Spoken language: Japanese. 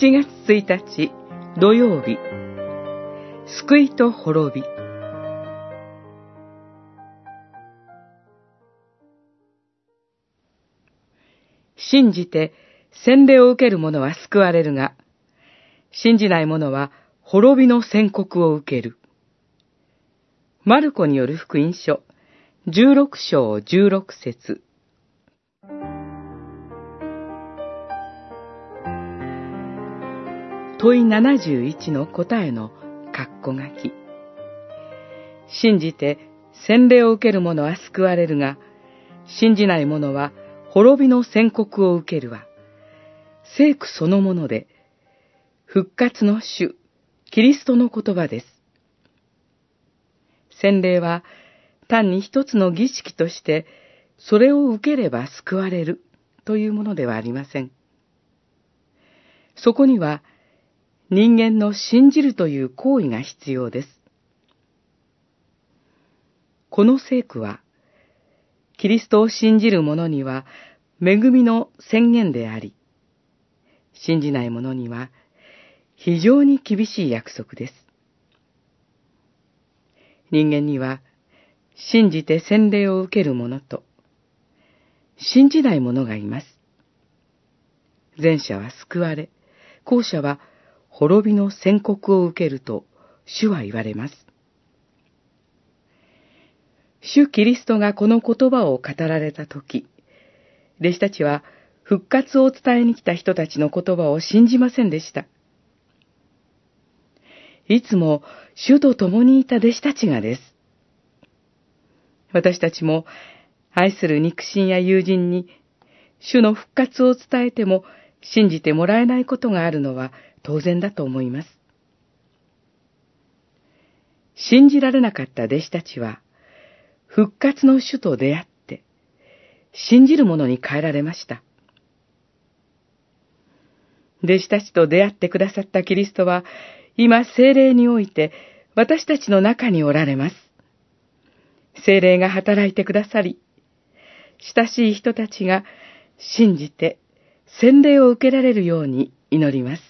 7月1日土曜日。救いと滅び。信じて洗礼を受ける者は救われるが、信じない者は滅びの宣告を受ける。マルコによる福音書、16章16節。問い71の答えの括弧書き。信じて洗礼を受ける者は救われるが、信じない者は滅びの宣告を受けるわ。聖句そのもので、復活の主、キリストの言葉です。洗礼は単に一つの儀式として、それを受ければ救われるというものではありません。そこには人間の信じるという行為が必要です。この聖句は、キリストを信じる者には恵みの宣言であり、信じない者には非常に厳しい約束です。人間には信じて洗礼を受ける者と信じない者がいます。前者は救われ、後者は滅びの宣告を受けると主は言われます。主キリストがこの言葉を語られたとき、弟子たちは復活を伝えに来た人たちの言葉を信じませんでした。いつも主と共にいた弟子たちがです。私たちも愛する肉親や友人に主の復活を伝えても信じてもらえないことがあるのは当然だと思います。信じられなかった弟子たちは復活の主と出会って、信じる者に変えられました。弟子たちと出会ってくださったキリストは、今精霊において私たちの中におられます。精霊が働いてくださり、親しい人たちが信じて洗礼を受けられるように祈ります。